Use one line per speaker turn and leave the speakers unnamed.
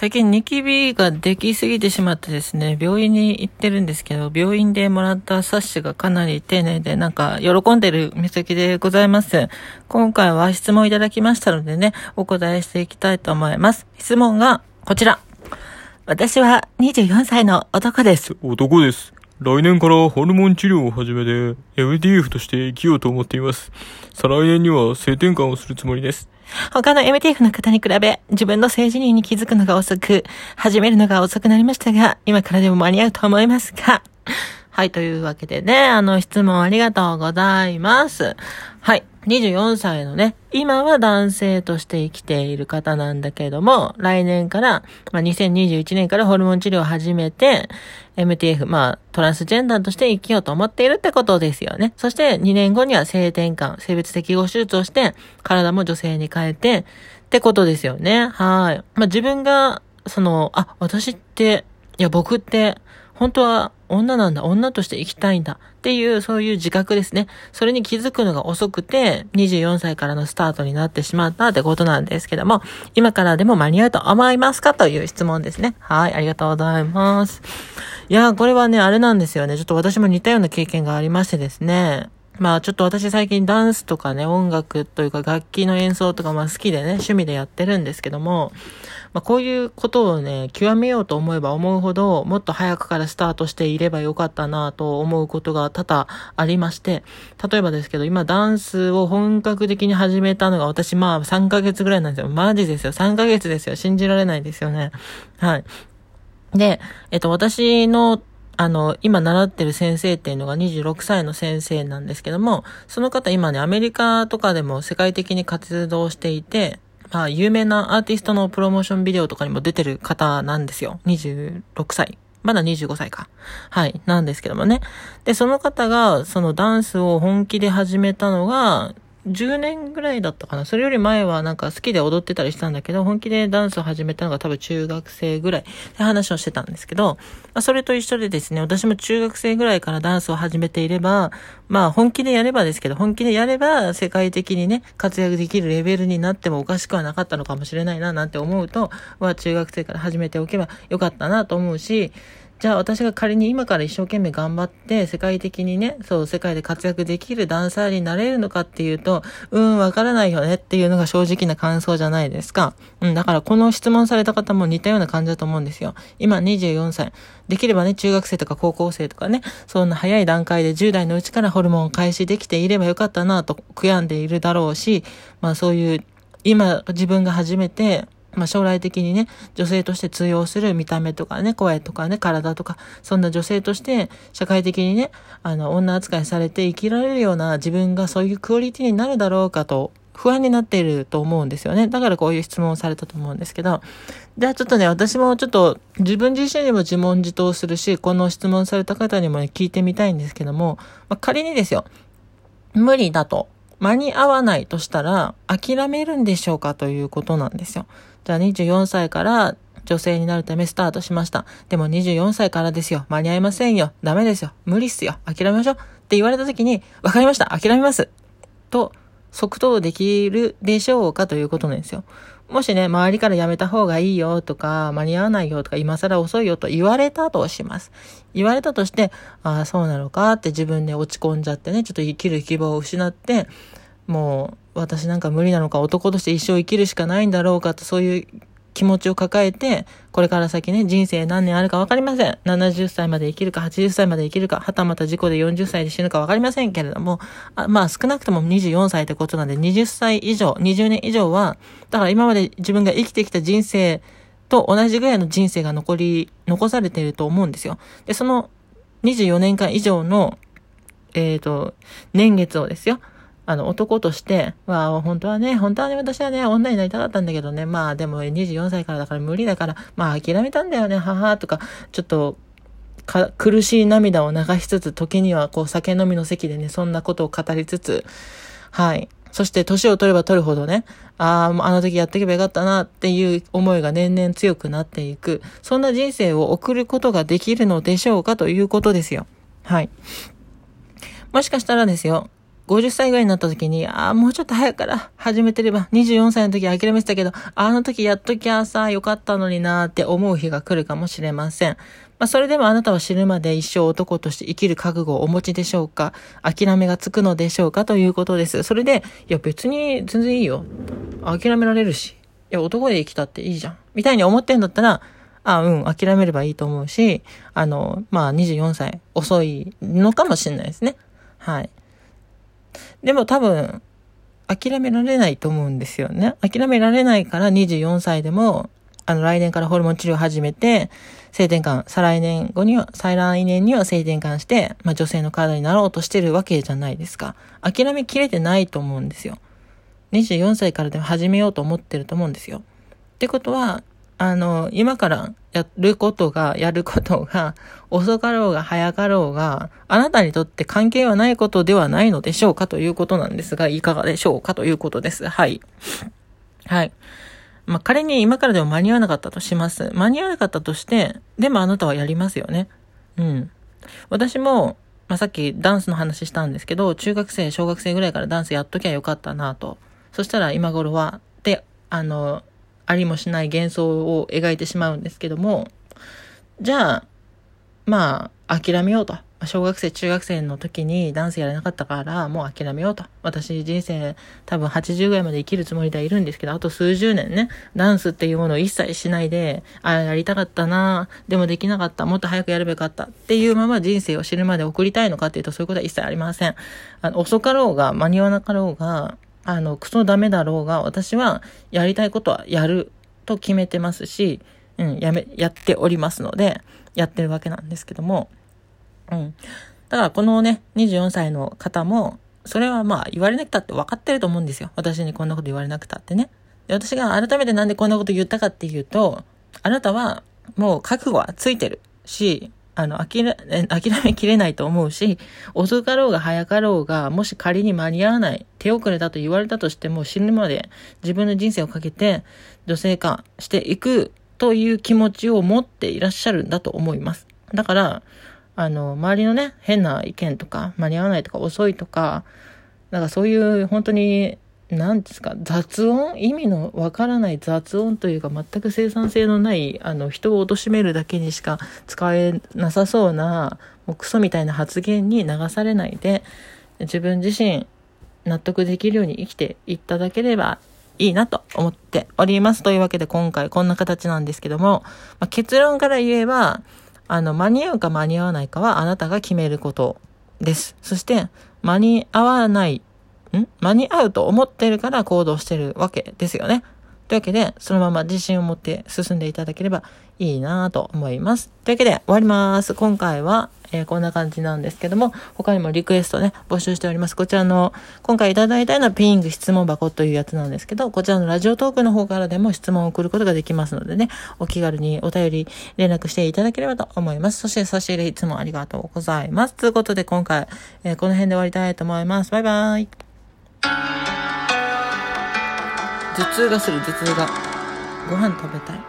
最近ニキビができすぎてしまってですね、病院に行ってるんですけど、病院でもらった冊子がかなり丁寧で、なんか喜んでる目先でございます。今回は質問いただきましたのでね、お答えしていきたいと思います。質問がこちら。私は24歳の男です。
男です。来年からホルモン治療を始めて MTF として生きようと思っています。再来年には性転換をするつもりです。
他の MTF の方に比べ、自分の性自認に気づくのが遅く、始めるのが遅くなりましたが、今からでも間に合うと思いますが、はい、というわけでね、あの、質問ありがとうございます。はい、24歳のね、今は男性として生きている方なんだけれども、来年から、まあ、2021年からホルモン治療を始めて、MTF、まあ、トランスジェンダーとして生きようと思っているってことですよね。そして2年後には性転換、性別適合手術をして、体も女性に変えて、ってことですよね。はい。まあ、自分が、その、あ、私って、いや、僕って、本当は女なんだ、女として生きたいんだっていう、そういう自覚ですね。それに気づくのが遅くて、24歳からのスタートになってしまったってことなんですけども、今からでも間に合うと思いますか？という質問ですね。はい、ありがとうございます。いや、これはね、あれなんですよね。ちょっと私も似たような経験がありましてですね。まあちょっと私最近ダンスとかね、音楽というか楽器の演奏とかまあ好きでね、趣味でやってるんですけども、まあこういうことをね、極めようと思えば思うほど、もっと早くからスタートしていればよかったなと思うことが多々ありまして、例えばですけど、今ダンスを本格的に始めたのが私まあ3ヶ月ぐらいなんですよ。マジですよ。3ヶ月ですよ。信じられないですよね。はい。で、えっと、私のあの、今習ってる先生っていうのが26歳の先生なんですけども、その方今ね、アメリカとかでも世界的に活動していて、まあ、有名なアーティストのプロモーションビデオとかにも出てる方なんですよ。26歳。まだ25歳か。はい。なんですけどもね。で、その方が、そのダンスを本気で始めたのが、10年ぐらいだったかな。それより前はなんか好きで踊ってたりしたんだけど、本気でダンスを始めたのが多分中学生ぐらいで話をしてたんですけど、まあ、それと一緒でですね、私も中学生ぐらいからダンスを始めていれば、まあ本気でやればですけど、本気でやれば世界的にね、活躍できるレベルになってもおかしくはなかったのかもしれないななんて思うと、は中学生から始めておけばよかったなと思うし、じゃあ私が仮に今から一生懸命頑張って世界的にね、そう世界で活躍できるダンサーになれるのかっていうと、うん、わからないよねっていうのが正直な感想じゃないですか。うん、だからこの質問された方も似たような感じだと思うんですよ。今24歳。できればね、中学生とか高校生とかね、そんな早い段階で10代のうちからホルモンを開始できていればよかったなと悔やんでいるだろうし、まあそういう今自分が初めてまあ、将来的にね、女性として通用する見た目とかね、声とかね、体とか、そんな女性として社会的にね、あの、女扱いされて生きられるような自分がそういうクオリティになるだろうかと、不安になっていると思うんですよね。だからこういう質問をされたと思うんですけど。じゃあちょっとね、私もちょっと自分自身にも自問自答するし、この質問された方にもね、聞いてみたいんですけども、まあ、仮にですよ、無理だと間に合わないとしたら諦めるんでしょうかということなんですよ。じゃあ24歳から女性になるためスタートしました。でも24歳からですよ。間に合いませんよ。ダメですよ。無理っすよ。諦めましょう。って言われた時に、わかりました。諦めます。と、即答できるでしょうかということなんですよ。もしね、周りからやめた方がいいよとか、間に合わないよとか、今更遅いよと言われたとします。言われたとして、ああ、そうなのかって自分で落ち込んじゃってね、ちょっと生きる希望を失って、もう、私なんか無理なのか、男として一生生きるしかないんだろうかと、そういう気持ちを抱えて、これから先ね、人生何年あるか分かりません。70歳まで生きるか、80歳まで生きるか、はたまた事故で40歳で死ぬか分かりませんけれども、あまあ少なくとも24歳ってことなんで、20歳以上、20年以上は、だから今まで自分が生きてきた人生と同じぐらいの人生が残り、残されていると思うんですよ。で、その24年間以上の、えっ、ー、と、年月をですよ。あの、男として、まあ、本当はね、本当はね、私はね、女になりたかったんだけどね、まあ、でも24歳からだから無理だから、まあ、諦めたんだよね、母とか、ちょっと、か、苦しい涙を流しつつ、時にはこう、酒飲みの席でね、そんなことを語りつつ、はい。そして、年を取れば取るほどね、ああ、あの時やっていけばよかったなっていう思いが年々強くなっていく、そんな人生を送ることができるのでしょうかということですよ。はい。もしかしたらですよ、50歳ぐらいになった時に、ああ、もうちょっと早くから始めてれば、24歳の時諦めてたけど、あの時やっときゃさ、よかったのになーって思う日が来るかもしれません。まあ、それでもあなたは死ぬまで一生男として生きる覚悟をお持ちでしょうか？諦めがつくのでしょうかということです。それで、いや別に全然いいよ。諦められるし。いや男で生きたっていいじゃん。みたいに思ってんだったら、あうん、諦めればいいと思うし、あの、まあ24歳遅いのかもしれないですね。はい。でも多分、諦められないと思うんですよね。諦められないから24歳でも、あの、来年からホルモン治療始めて、性転換、再来年後には、再来年には性転換して、まあ女性の体になろうとしてるわけじゃないですか。諦めきれてないと思うんですよ。24歳からでも始めようと思ってると思うんですよ。ってことは、あの、今からやることが、やることが、遅かろうが早かろうが、あなたにとって関係はないことではないのでしょうかということなんですが、いかがでしょうかということです。はい。はい。まあ、仮に今からでも間に合わなかったとします。間に合わなかったとして、でもあなたはやりますよね。うん。私も、まあ、さっきダンスの話したんですけど、中学生、小学生ぐらいからダンスやっときゃよかったなと。そしたら今頃は、で、あの、ありもしない幻想を描いてしまうんですけども、じゃあ、まあ、諦めようと。小学生、中学生の時にダンスやれなかったから、もう諦めようと。私人生多分80ぐらいまで生きるつもりではいるんですけど、あと数十年ね、ダンスっていうものを一切しないで、ああ、やりたかったなでもできなかった、もっと早くやればよかったっていうまま人生を知るまで送りたいのかっていうと、そういうことは一切ありません。あの、遅かろうが、間に合わなかろうが、あの、クソダメだろうが、私はやりたいことはやると決めてますし、うん、やめ、やっておりますので、やってるわけなんですけども、うん。だからこのね、24歳の方も、それはまあ言われなくたって分かってると思うんですよ。私にこんなこと言われなくたってね。で私が改めてなんでこんなこと言ったかっていうと、あなたはもう覚悟はついてるし、あの、諦め、きれないと思うし、遅かろうが早かろうが、もし仮に間に合わない、手遅れだと言われたとしても、死ぬまで自分の人生をかけて女性化していくという気持ちを持っていらっしゃるんだと思います。だから、あの、周りのね、変な意見とか、間に合わないとか、遅いとか、なんかそういう本当に何ですか、雑音？意味のわからない雑音というか全く生産性のない、あの、人を貶めるだけにしか使えなさそうな、もうクソみたいな発言に流されないで、自分自身納得できるように生きていただければいいなと思っております。というわけで今回こんな形なんですけども、まあ、結論から言えば、あの、間に合うか間に合わないかはあなたが決めることです。そして、間に合わないん？間に合うと思ってるから行動してるわけですよね。というわけで、そのまま自信を持って進んでいただければいいなと思います。というわけで、終わります。今回は、えー、こんな感じなんですけども、他にもリクエストね、募集しております。こちらの、今回いただいたようなピング質問箱というやつなんですけど、こちらのラジオトークの方からでも質問を送ることができますのでね、お気軽にお便り連絡していただければと思います。そして差し入れいつもありがとうございます。ということで、今回、えー、この辺で終わりたいと思います。バイバイ。頭痛がする頭痛が。ご飯食べたい？